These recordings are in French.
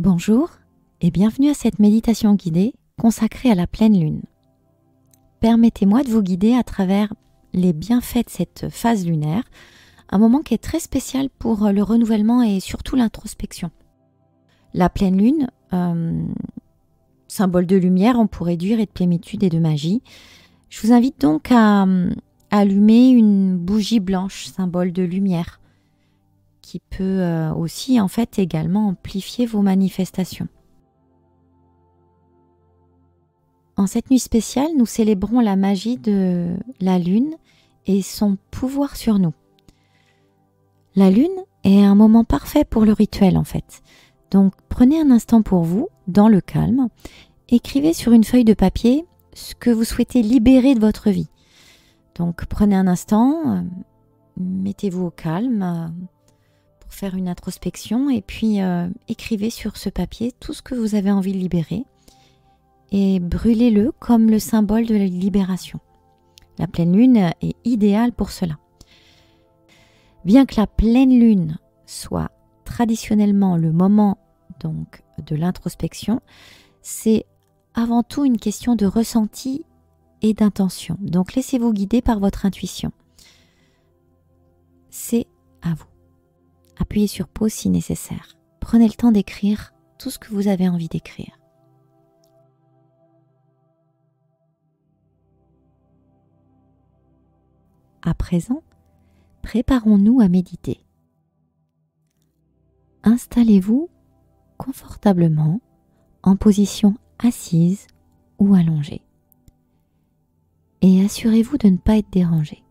Bonjour et bienvenue à cette méditation guidée consacrée à la pleine lune. Permettez-moi de vous guider à travers les bienfaits de cette phase lunaire, un moment qui est très spécial pour le renouvellement et surtout l'introspection. La pleine lune, euh, symbole de lumière, on pourrait dire, et de plénitude et de magie. Je vous invite donc à, à allumer une bougie blanche, symbole de lumière, qui peut euh, aussi en fait également amplifier vos manifestations. En cette nuit spéciale, nous célébrons la magie de la lune et son pouvoir sur nous. La lune est un moment parfait pour le rituel en fait. Donc prenez un instant pour vous, dans le calme, écrivez sur une feuille de papier ce que vous souhaitez libérer de votre vie. Donc prenez un instant, euh, mettez-vous au calme, faire une introspection et puis euh, écrivez sur ce papier tout ce que vous avez envie de libérer et brûlez-le comme le symbole de la libération. La pleine lune est idéale pour cela. Bien que la pleine lune soit traditionnellement le moment donc de l'introspection, c'est avant tout une question de ressenti et d'intention. Donc laissez-vous guider par votre intuition. C'est à vous. Appuyez sur pause si nécessaire. Prenez le temps d'écrire tout ce que vous avez envie d'écrire. À présent, préparons-nous à méditer. Installez-vous confortablement en position assise ou allongée et assurez-vous de ne pas être dérangé.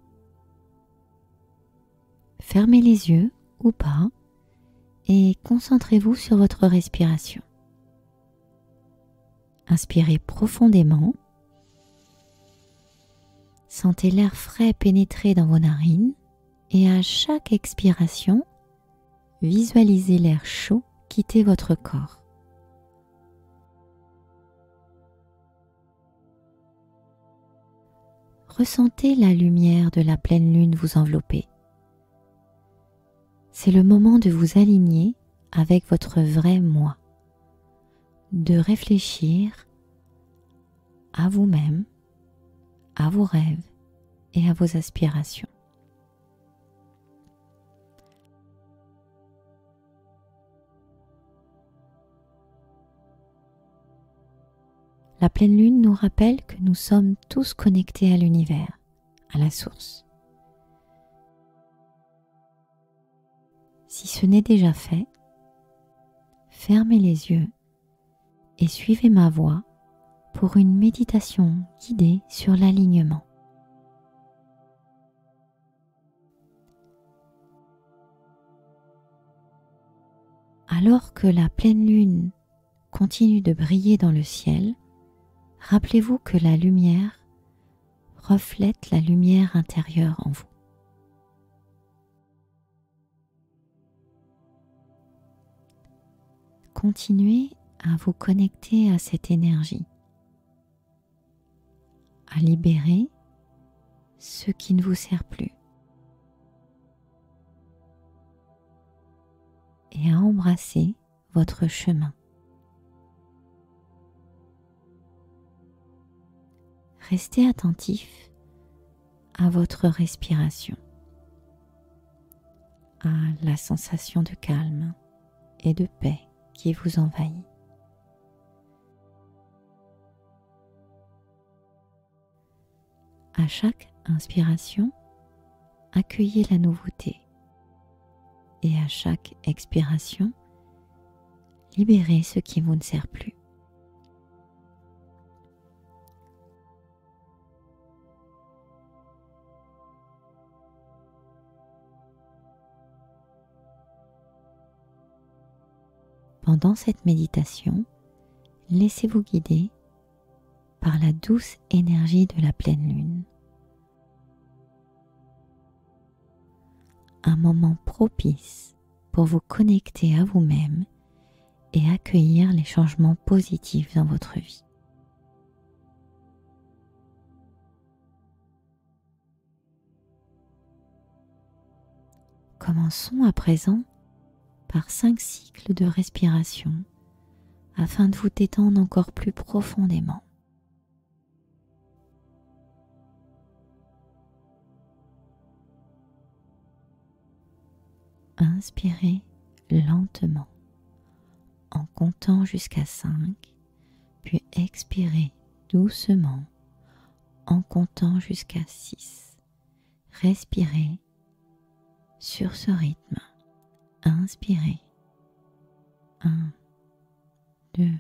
Fermez les yeux ou pas et concentrez-vous sur votre respiration. Inspirez profondément. Sentez l'air frais pénétrer dans vos narines et à chaque expiration, visualisez l'air chaud quitter votre corps. Ressentez la lumière de la pleine lune vous envelopper c'est le moment de vous aligner avec votre vrai moi, de réfléchir à vous-même, à vos rêves et à vos aspirations. La pleine lune nous rappelle que nous sommes tous connectés à l'univers, à la source. Si ce n'est déjà fait, fermez les yeux et suivez ma voix pour une méditation guidée sur l'alignement. Alors que la pleine lune continue de briller dans le ciel, rappelez-vous que la lumière reflète la lumière intérieure en vous. Continuez à vous connecter à cette énergie, à libérer ce qui ne vous sert plus et à embrasser votre chemin. Restez attentif à votre respiration, à la sensation de calme et de paix qui vous envahit. À chaque inspiration, accueillez la nouveauté et à chaque expiration, libérez ce qui vous ne sert plus. Pendant cette méditation, laissez-vous guider par la douce énergie de la pleine lune. Un moment propice pour vous connecter à vous-même et accueillir les changements positifs dans votre vie. Commençons à présent par cinq cycles de respiration afin de vous détendre encore plus profondément. Inspirez lentement en comptant jusqu'à 5, puis expirez doucement en comptant jusqu'à 6. Respirez sur ce rythme. Inspirez. 1, 2,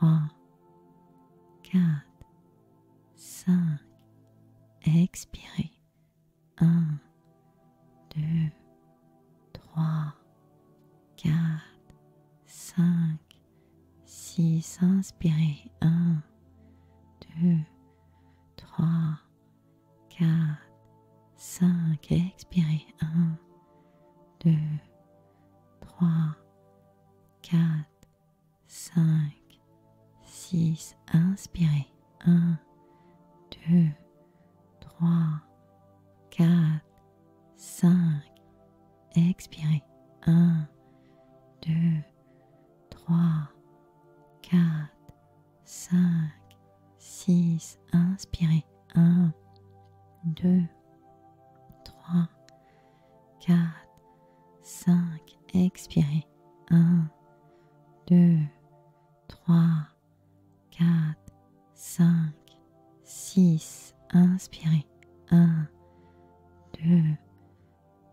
3, 4, 5. Expirez. 1, 2, 3, 4, 5, 6. Inspirez. 1, 2, 3, 4, 5. Expirez. 1, 2, 3, 4, 5, 6. Inspirez. 1, 2, 3, 4, 5. Expirez. 1, 2, 3, 4, 5, 6. Inspirez. 1, 2, 3, 4, 5. Expirez. 1, 2, 3, 4, 5, 6. Inspirez. 1, 2,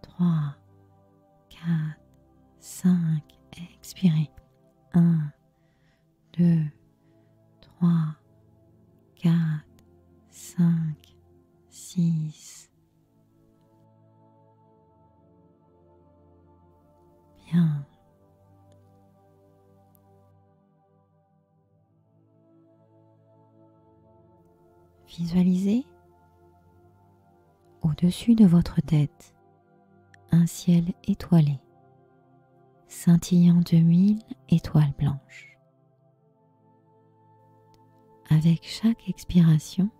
3, 4, 5. Expirez. 1, 2, 3, 4, 5, 6. Visualisez au-dessus de votre tête un ciel étoilé, scintillant de mille étoiles blanches. Avec chaque expiration,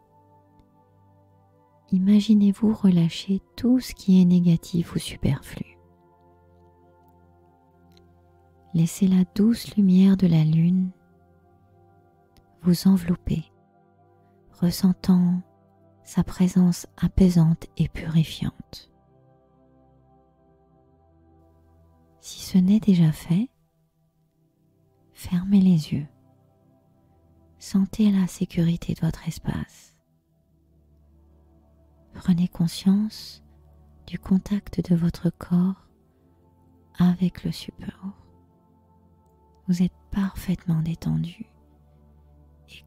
imaginez-vous relâcher tout ce qui est négatif ou superflu. Laissez la douce lumière de la lune vous envelopper, ressentant sa présence apaisante et purifiante. Si ce n'est déjà fait, fermez les yeux. Sentez la sécurité de votre espace. Prenez conscience du contact de votre corps avec le support. Vous êtes parfaitement détendu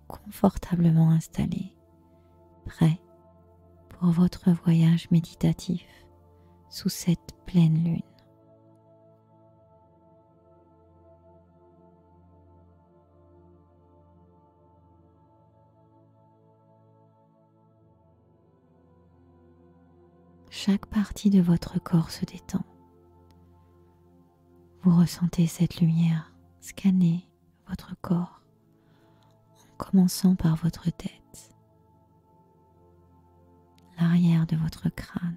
confortablement installé, prêt pour votre voyage méditatif sous cette pleine lune. Chaque partie de votre corps se détend. Vous ressentez cette lumière scanner votre corps commençant par votre tête, l'arrière de votre crâne,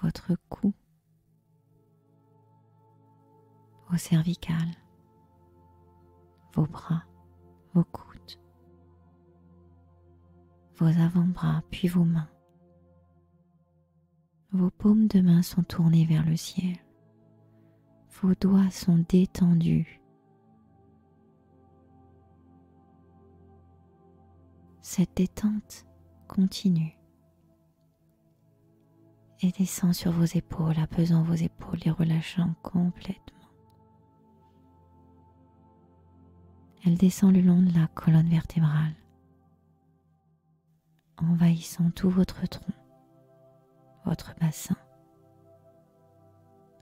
votre cou, vos cervicales, vos bras, vos coudes, vos avant-bras puis vos mains. Vos paumes de main sont tournées vers le ciel. Vos doigts sont détendus. Cette détente continue et descend sur vos épaules, apaisant vos épaules et relâchant complètement. Elle descend le long de la colonne vertébrale, envahissant tout votre tronc votre bassin,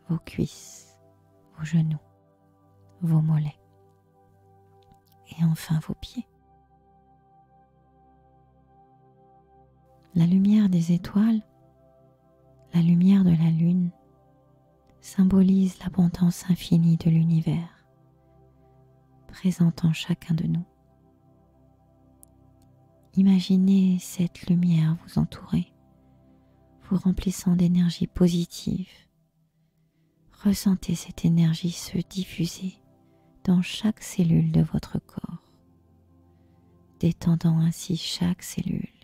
vos cuisses, vos genoux, vos mollets et enfin vos pieds. La lumière des étoiles, la lumière de la lune symbolise l'abondance infinie de l'univers présente en chacun de nous. Imaginez cette lumière vous entourer vous remplissant d'énergie positive, Ressentez cette énergie se diffuser dans chaque cellule de votre corps, détendant ainsi chaque cellule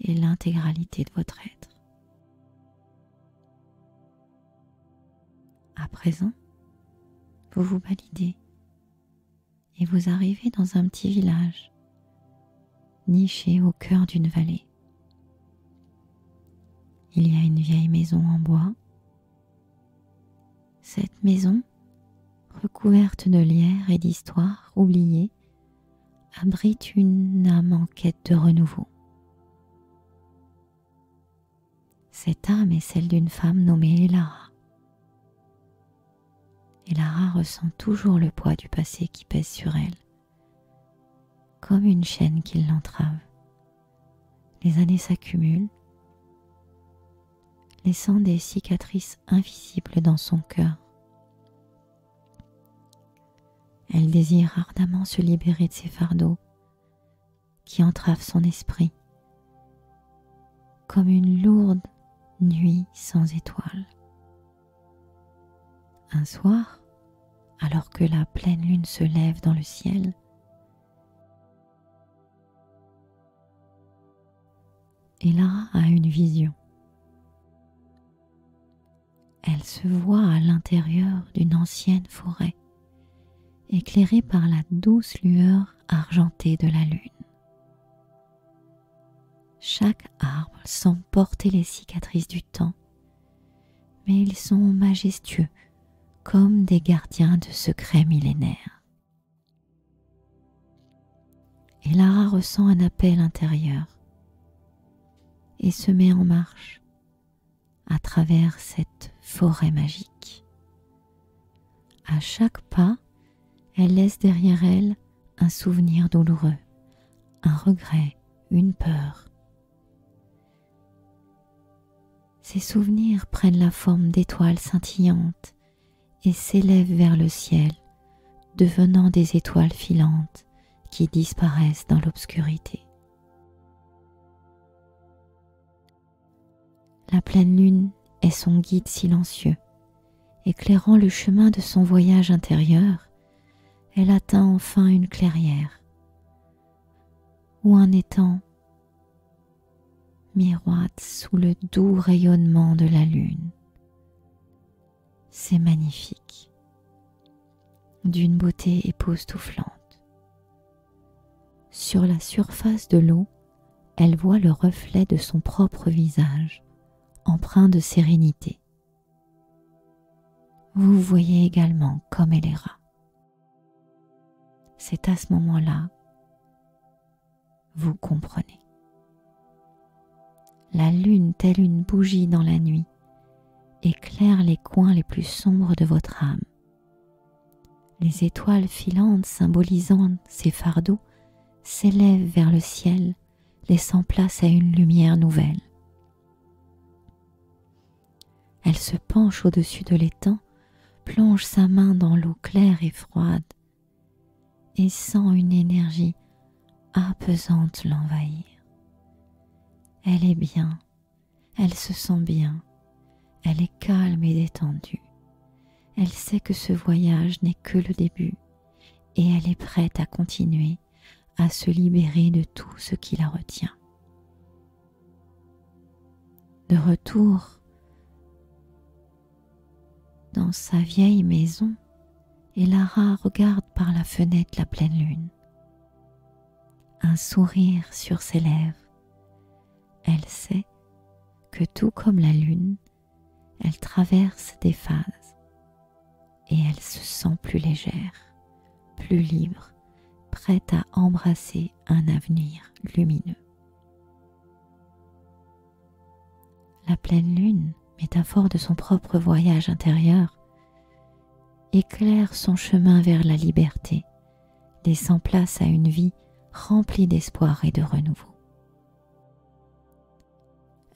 et l'intégralité de votre être. À présent, vous vous validez et vous arrivez dans un petit village niché au cœur d'une vallée. Il y a une vieille maison en bois. Cette maison, recouverte de lierre et d'histoires oubliées, abrite une âme en quête de renouveau. Cette âme est celle d'une femme nommée Lara. Et Lara ressent toujours le poids du passé qui pèse sur elle, comme une chaîne qui l'entrave. Les années s'accumulent laissant des cicatrices invisibles dans son cœur. Elle désire ardemment se libérer de ces fardeaux qui entravent son esprit, comme une lourde nuit sans étoiles. Un soir, alors que la pleine lune se lève dans le ciel, Ella a une vision elle se voit à l'intérieur d'une ancienne forêt, éclairée par la douce lueur argentée de la lune. Chaque arbre semble porter les cicatrices du temps, mais ils sont majestueux comme des gardiens de secrets millénaires. Et Lara ressent un appel intérieur et se met en marche à travers cette forêt magique. À chaque pas, elle laisse derrière elle un souvenir douloureux, un regret, une peur. Ces souvenirs prennent la forme d'étoiles scintillantes et s'élèvent vers le ciel, devenant des étoiles filantes qui disparaissent dans l'obscurité. La pleine lune est son guide silencieux. Éclairant le chemin de son voyage intérieur, elle atteint enfin une clairière où un étang miroite sous le doux rayonnement de la lune. C'est magnifique, d'une beauté époustouflante. Sur la surface de l'eau, elle voit le reflet de son propre visage empreint de sérénité. Vous voyez également comme elle est C'est à ce moment-là, vous comprenez. La lune, telle une bougie dans la nuit, éclaire les coins les plus sombres de votre âme. Les étoiles filantes symbolisant ces fardeaux s'élèvent vers le ciel, laissant place à une lumière nouvelle. Elle se penche au-dessus de l'étang, plonge sa main dans l'eau claire et froide et sent une énergie apaisante l'envahir. Elle est bien, elle se sent bien, elle est calme et détendue. Elle sait que ce voyage n'est que le début et elle est prête à continuer à se libérer de tout ce qui la retient. De retour dans sa vieille maison et Lara regarde par la fenêtre la pleine lune. Un sourire sur ses lèvres. Elle sait que tout comme la lune, elle traverse des phases et elle se sent plus légère, plus libre, prête à embrasser un avenir lumineux. La pleine lune métaphore de son propre voyage intérieur, éclaire son chemin vers la liberté, laissant place à une vie remplie d'espoir et de renouveau.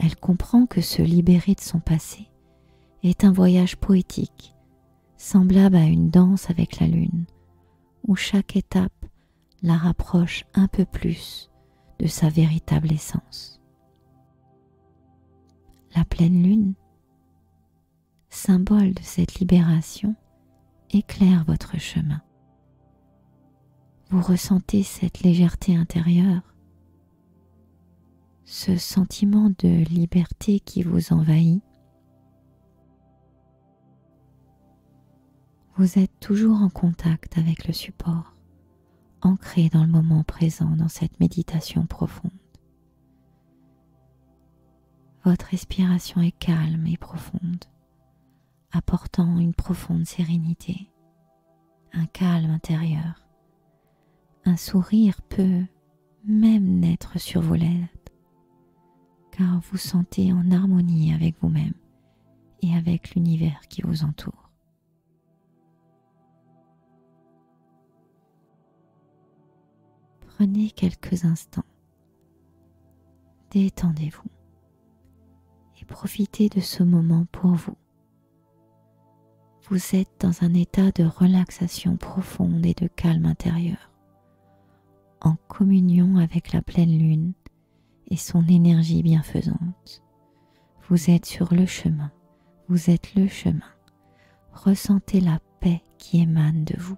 Elle comprend que se libérer de son passé est un voyage poétique, semblable à une danse avec la lune, où chaque étape la rapproche un peu plus de sa véritable essence. La pleine lune symbole de cette libération, éclaire votre chemin. Vous ressentez cette légèreté intérieure, ce sentiment de liberté qui vous envahit. Vous êtes toujours en contact avec le support, ancré dans le moment présent dans cette méditation profonde. Votre respiration est calme et profonde, apportant une profonde sérénité, un calme intérieur. Un sourire peut même naître sur vos lèvres, car vous sentez en harmonie avec vous-même et avec l'univers qui vous entoure. Prenez quelques instants, détendez-vous profitez de ce moment pour vous. Vous êtes dans un état de relaxation profonde et de calme intérieur, en communion avec la pleine lune et son énergie bienfaisante. Vous êtes sur le chemin, vous êtes le chemin. Ressentez la paix qui émane de vous.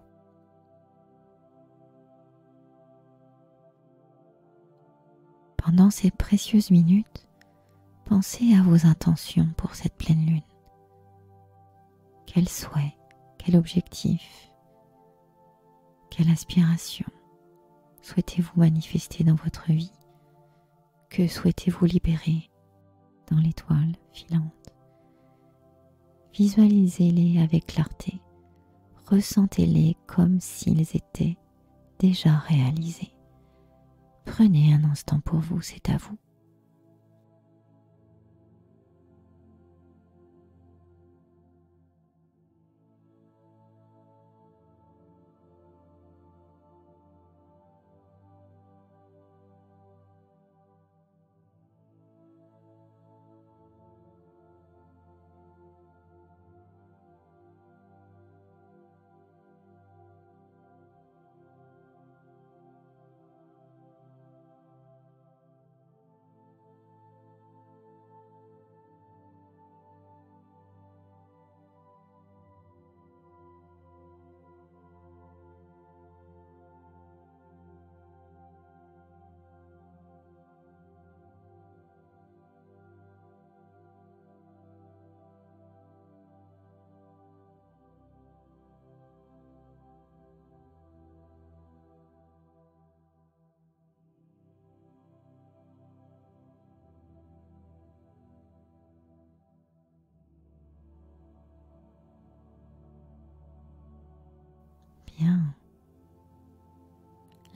Pendant ces précieuses minutes, Pensez à vos intentions pour cette pleine lune. Quel souhait, quel objectif, quelle aspiration souhaitez-vous manifester dans votre vie? Que souhaitez-vous libérer dans l'étoile filante? Visualisez-les avec clarté, ressentez-les comme s'ils étaient déjà réalisés. Prenez un instant pour vous, c'est à vous.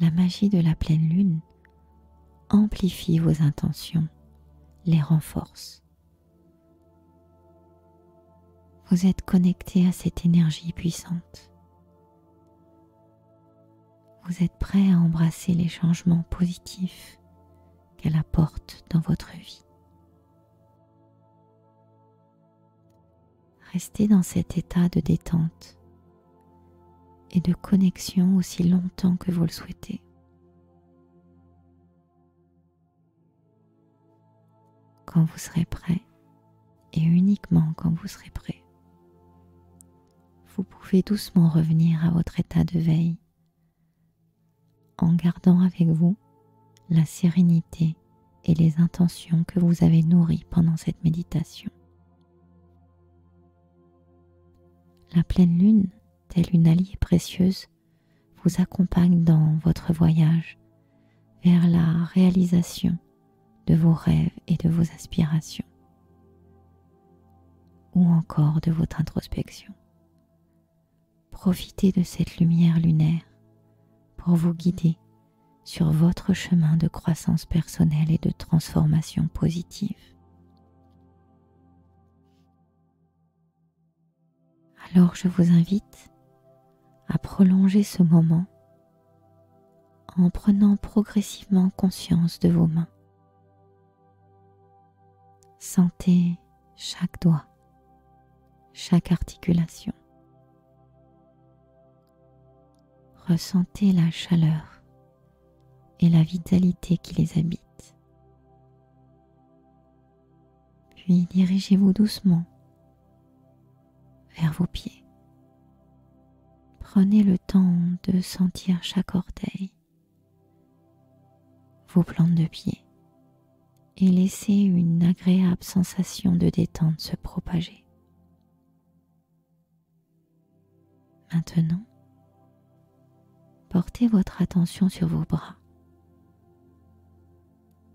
La magie de la pleine lune amplifie vos intentions, les renforce. Vous êtes connecté à cette énergie puissante. Vous êtes prêt à embrasser les changements positifs qu'elle apporte dans votre vie. Restez dans cet état de détente et de connexion aussi longtemps que vous le souhaitez. Quand vous serez prêt, et uniquement quand vous serez prêt, vous pouvez doucement revenir à votre état de veille en gardant avec vous la sérénité et les intentions que vous avez nourries pendant cette méditation. La pleine lune telle une alliée précieuse, vous accompagne dans votre voyage vers la réalisation de vos rêves et de vos aspirations, ou encore de votre introspection. Profitez de cette lumière lunaire pour vous guider sur votre chemin de croissance personnelle et de transformation positive. Alors je vous invite à prolonger ce moment en prenant progressivement conscience de vos mains. Sentez chaque doigt, chaque articulation. Ressentez la chaleur et la vitalité qui les habite. Puis dirigez-vous doucement vers vos pieds. Prenez le temps de sentir chaque orteil, vos plantes de pied et laissez une agréable sensation de détente se propager. Maintenant, portez votre attention sur vos bras.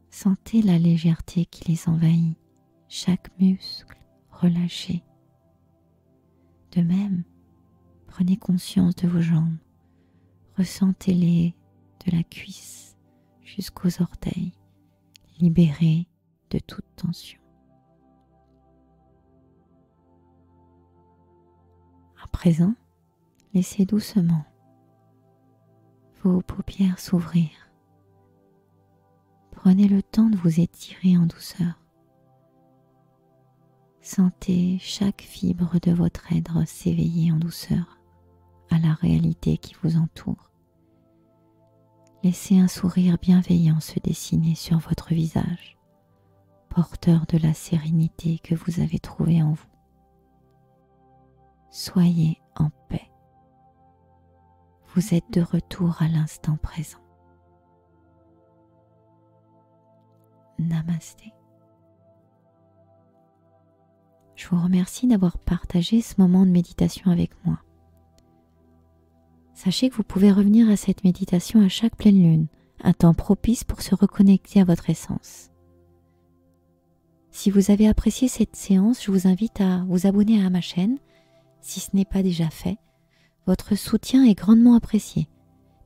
Sentez la légèreté qui les envahit, chaque muscle relâché. De même, prenez conscience de vos jambes, ressentez-les de la cuisse jusqu'aux orteils, libérés de toute tension. À présent, laissez doucement vos paupières s'ouvrir Prenez le temps de vous étirer en douceur. Sentez chaque fibre de votre être s'éveiller en douceur à la réalité qui vous entoure. Laissez un sourire bienveillant se dessiner sur votre visage, porteur de la sérénité que vous avez trouvée en vous. Soyez en paix. Vous êtes de retour à l'instant présent. Namasté. Je vous remercie d'avoir partagé ce moment de méditation avec moi. Sachez que vous pouvez revenir à cette méditation à chaque pleine lune, un temps propice pour se reconnecter à votre essence. Si vous avez apprécié cette séance, je vous invite à vous abonner à ma chaîne, si ce n'est pas déjà fait. Votre soutien est grandement apprécié.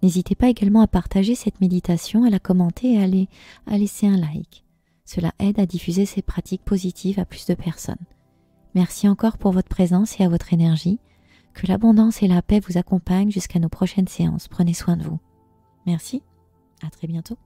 N'hésitez pas également à partager cette méditation, à la commenter et à, laisser un like. Cela aide à diffuser ces pratiques positives à plus de personnes. Merci encore pour votre présence et à votre énergie. Que l'abondance et la paix vous accompagnent jusqu'à nos prochaines séances. Prenez soin de vous. Merci. À très bientôt.